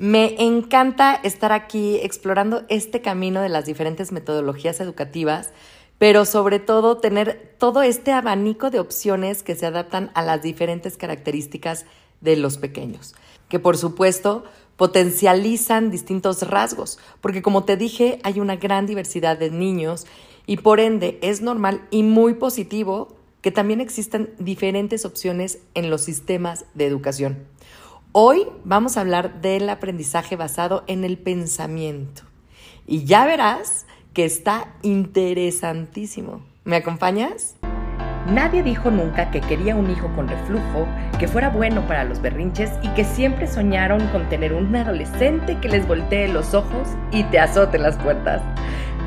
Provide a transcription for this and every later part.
Me encanta estar aquí explorando este camino de las diferentes metodologías educativas, pero sobre todo tener todo este abanico de opciones que se adaptan a las diferentes características de los pequeños, que por supuesto potencializan distintos rasgos, porque como te dije, hay una gran diversidad de niños y por ende es normal y muy positivo que también existan diferentes opciones en los sistemas de educación. Hoy vamos a hablar del aprendizaje basado en el pensamiento. Y ya verás que está interesantísimo. ¿Me acompañas? Nadie dijo nunca que quería un hijo con reflujo, que fuera bueno para los berrinches y que siempre soñaron con tener un adolescente que les voltee los ojos y te azote las puertas.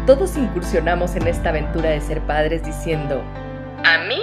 Todos incursionamos en esta aventura de ser padres diciendo, a mí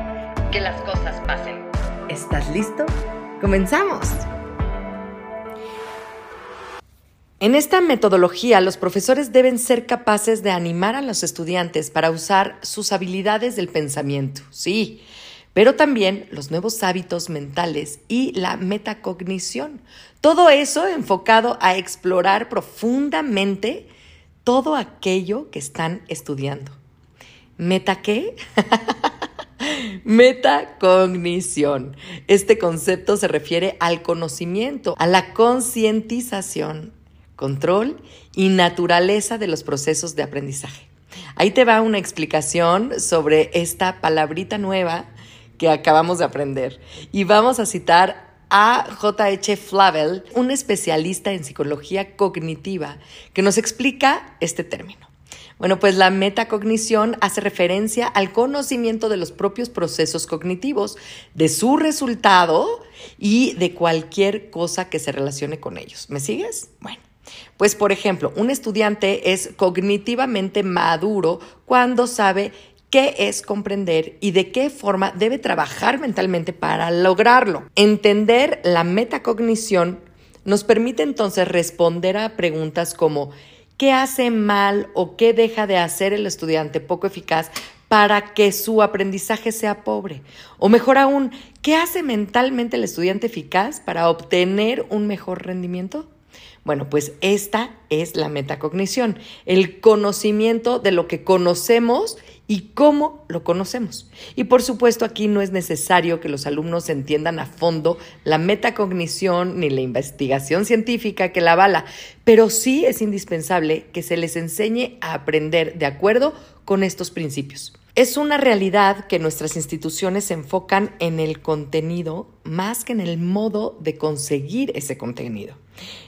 que las cosas pasen. ¿Estás listo? ¡Comenzamos! En esta metodología, los profesores deben ser capaces de animar a los estudiantes para usar sus habilidades del pensamiento, sí, pero también los nuevos hábitos mentales y la metacognición. Todo eso enfocado a explorar profundamente todo aquello que están estudiando. ¿Meta qué? Metacognición. Este concepto se refiere al conocimiento, a la concientización, control y naturaleza de los procesos de aprendizaje. Ahí te va una explicación sobre esta palabrita nueva que acabamos de aprender. Y vamos a citar a J.H. Flavel, un especialista en psicología cognitiva, que nos explica este término. Bueno, pues la metacognición hace referencia al conocimiento de los propios procesos cognitivos, de su resultado y de cualquier cosa que se relacione con ellos. ¿Me sigues? Bueno. Pues por ejemplo, un estudiante es cognitivamente maduro cuando sabe qué es comprender y de qué forma debe trabajar mentalmente para lograrlo. Entender la metacognición nos permite entonces responder a preguntas como qué hace mal o qué deja de hacer el estudiante poco eficaz para que su aprendizaje sea pobre. O mejor aún, ¿qué hace mentalmente el estudiante eficaz para obtener un mejor rendimiento? Bueno, pues esta es la metacognición, el conocimiento de lo que conocemos y cómo lo conocemos. Y por supuesto aquí no es necesario que los alumnos entiendan a fondo la metacognición ni la investigación científica que la avala, pero sí es indispensable que se les enseñe a aprender de acuerdo con estos principios. Es una realidad que nuestras instituciones se enfocan en el contenido más que en el modo de conseguir ese contenido,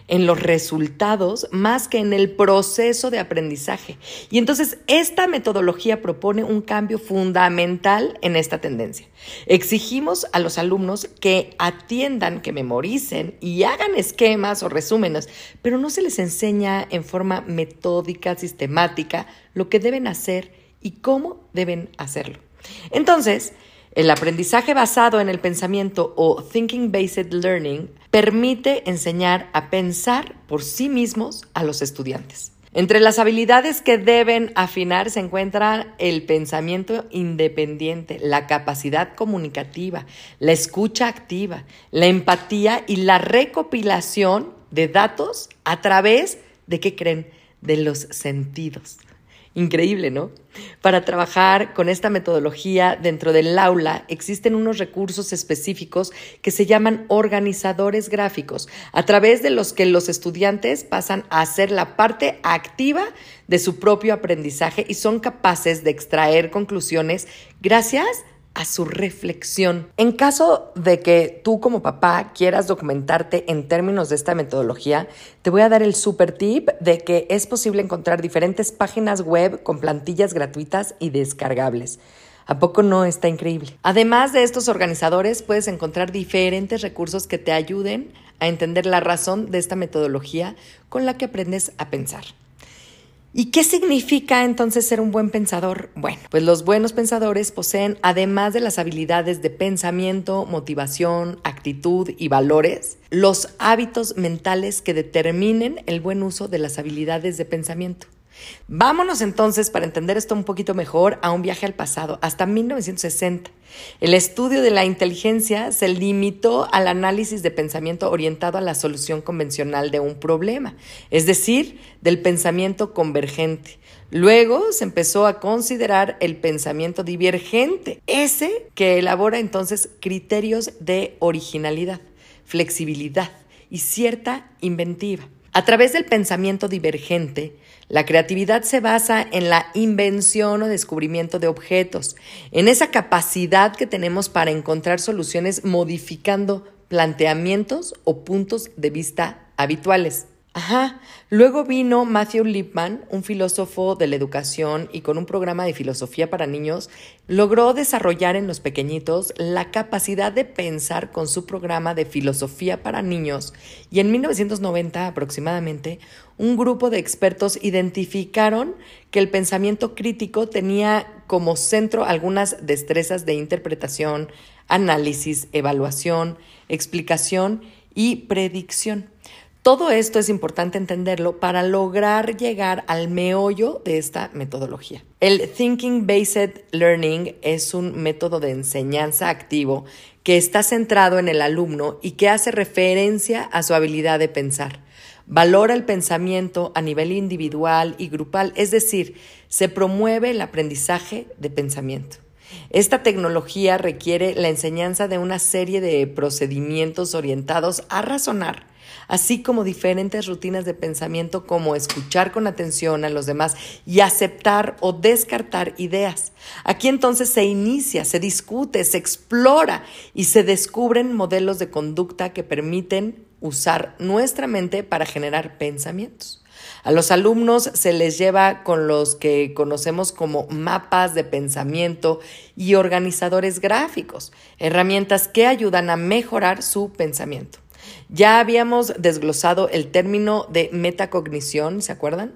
en los resultados más que en el proceso de aprendizaje. Y entonces esta metodología propone un cambio fundamental en esta tendencia. Exigimos a los alumnos que atiendan, que memoricen y hagan esquemas o resúmenes, pero no se les enseña en forma metódica, sistemática, lo que deben hacer y cómo deben hacerlo. Entonces, el aprendizaje basado en el pensamiento o Thinking Based Learning permite enseñar a pensar por sí mismos a los estudiantes. Entre las habilidades que deben afinar se encuentra el pensamiento independiente, la capacidad comunicativa, la escucha activa, la empatía y la recopilación de datos a través de, ¿qué creen? De los sentidos. Increíble, ¿no? Para trabajar con esta metodología dentro del aula existen unos recursos específicos que se llaman organizadores gráficos, a través de los que los estudiantes pasan a hacer la parte activa de su propio aprendizaje y son capaces de extraer conclusiones gracias a su reflexión. En caso de que tú como papá quieras documentarte en términos de esta metodología, te voy a dar el super tip de que es posible encontrar diferentes páginas web con plantillas gratuitas y descargables. ¿A poco no está increíble? Además de estos organizadores, puedes encontrar diferentes recursos que te ayuden a entender la razón de esta metodología con la que aprendes a pensar. ¿Y qué significa entonces ser un buen pensador? Bueno, pues los buenos pensadores poseen, además de las habilidades de pensamiento, motivación, actitud y valores, los hábitos mentales que determinen el buen uso de las habilidades de pensamiento. Vámonos entonces, para entender esto un poquito mejor, a un viaje al pasado, hasta 1960. El estudio de la inteligencia se limitó al análisis de pensamiento orientado a la solución convencional de un problema, es decir, del pensamiento convergente. Luego se empezó a considerar el pensamiento divergente, ese que elabora entonces criterios de originalidad, flexibilidad y cierta inventiva. A través del pensamiento divergente, la creatividad se basa en la invención o descubrimiento de objetos, en esa capacidad que tenemos para encontrar soluciones modificando planteamientos o puntos de vista habituales. Ajá. Luego vino Matthew Lipman, un filósofo de la educación y con un programa de filosofía para niños, logró desarrollar en los pequeñitos la capacidad de pensar con su programa de filosofía para niños y en 1990 aproximadamente un grupo de expertos identificaron que el pensamiento crítico tenía como centro algunas destrezas de interpretación, análisis, evaluación, explicación y predicción. Todo esto es importante entenderlo para lograr llegar al meollo de esta metodología. El Thinking Based Learning es un método de enseñanza activo que está centrado en el alumno y que hace referencia a su habilidad de pensar. Valora el pensamiento a nivel individual y grupal, es decir, se promueve el aprendizaje de pensamiento. Esta tecnología requiere la enseñanza de una serie de procedimientos orientados a razonar, así como diferentes rutinas de pensamiento como escuchar con atención a los demás y aceptar o descartar ideas. Aquí entonces se inicia, se discute, se explora y se descubren modelos de conducta que permiten usar nuestra mente para generar pensamientos. A los alumnos se les lleva con los que conocemos como mapas de pensamiento y organizadores gráficos, herramientas que ayudan a mejorar su pensamiento. Ya habíamos desglosado el término de metacognición, ¿se acuerdan?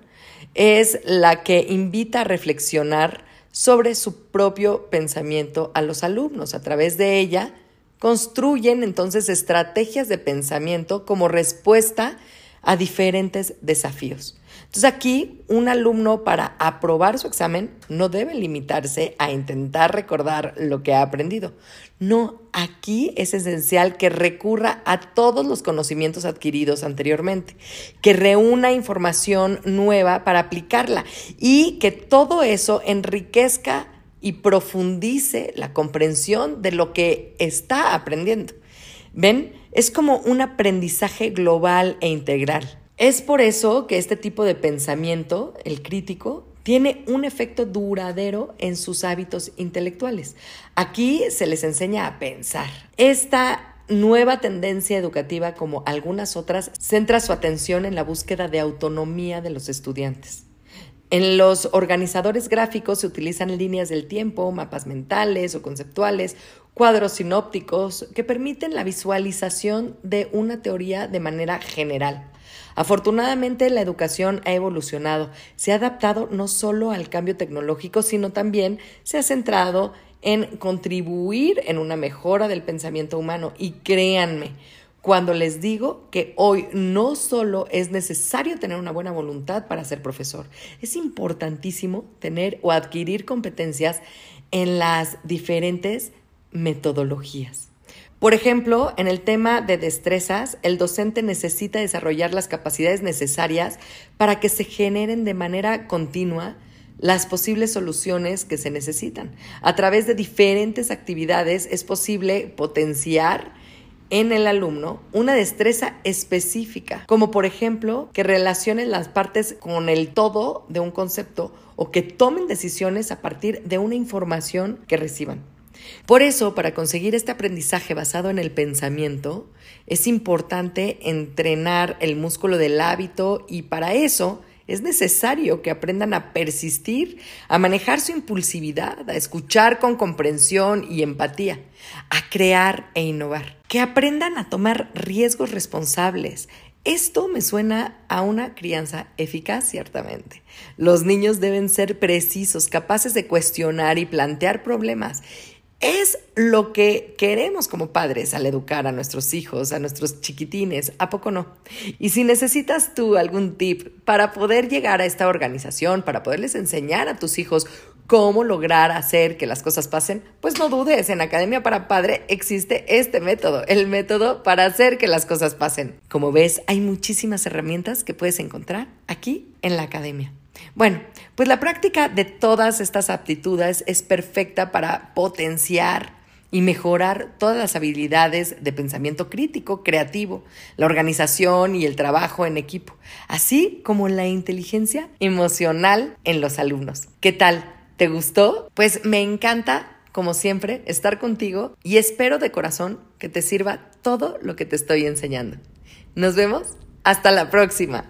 Es la que invita a reflexionar sobre su propio pensamiento a los alumnos. A través de ella construyen entonces estrategias de pensamiento como respuesta a diferentes desafíos. Entonces aquí un alumno para aprobar su examen no debe limitarse a intentar recordar lo que ha aprendido. No, aquí es esencial que recurra a todos los conocimientos adquiridos anteriormente, que reúna información nueva para aplicarla y que todo eso enriquezca y profundice la comprensión de lo que está aprendiendo. ¿Ven? Es como un aprendizaje global e integral. Es por eso que este tipo de pensamiento, el crítico, tiene un efecto duradero en sus hábitos intelectuales. Aquí se les enseña a pensar. Esta nueva tendencia educativa, como algunas otras, centra su atención en la búsqueda de autonomía de los estudiantes. En los organizadores gráficos se utilizan líneas del tiempo, mapas mentales o conceptuales, cuadros sinópticos que permiten la visualización de una teoría de manera general. Afortunadamente la educación ha evolucionado, se ha adaptado no solo al cambio tecnológico, sino también se ha centrado en contribuir en una mejora del pensamiento humano. Y créanme, cuando les digo que hoy no solo es necesario tener una buena voluntad para ser profesor, es importantísimo tener o adquirir competencias en las diferentes metodologías. Por ejemplo, en el tema de destrezas, el docente necesita desarrollar las capacidades necesarias para que se generen de manera continua las posibles soluciones que se necesitan. A través de diferentes actividades es posible potenciar en el alumno una destreza específica, como por ejemplo que relacionen las partes con el todo de un concepto o que tomen decisiones a partir de una información que reciban. Por eso, para conseguir este aprendizaje basado en el pensamiento, es importante entrenar el músculo del hábito y para eso Es necesario que aprendan a persistir, a manejar su impulsividad, a escuchar con comprensión y empatía, a crear e innovar. Que aprendan a tomar riesgos responsables. Esto me suena a una crianza eficaz, ciertamente. Los niños deben ser precisos, capaces de cuestionar y plantear problemas es lo que queremos como padres al educar a nuestros hijos, a nuestros chiquitines, ¿a poco no? Y si necesitas tú algún tip para poder llegar a esta organización, para poderles enseñar a tus hijos cómo lograr hacer que las cosas pasen, pues no dudes, en Academia para Padre existe este método, el método para hacer que las cosas pasen. Como ves, hay muchísimas herramientas que puedes encontrar aquí en la Academia. Bueno, pues la práctica de todas estas aptitudes es perfecta para potenciar y mejorar todas las habilidades de pensamiento crítico, creativo, la organización y el trabajo en equipo, así como la inteligencia emocional en los alumnos. ¿Qué tal? ¿Te gustó? Pues me encanta, como siempre, estar contigo y espero de corazón que te sirva todo lo que te estoy enseñando. Nos vemos. Hasta la próxima.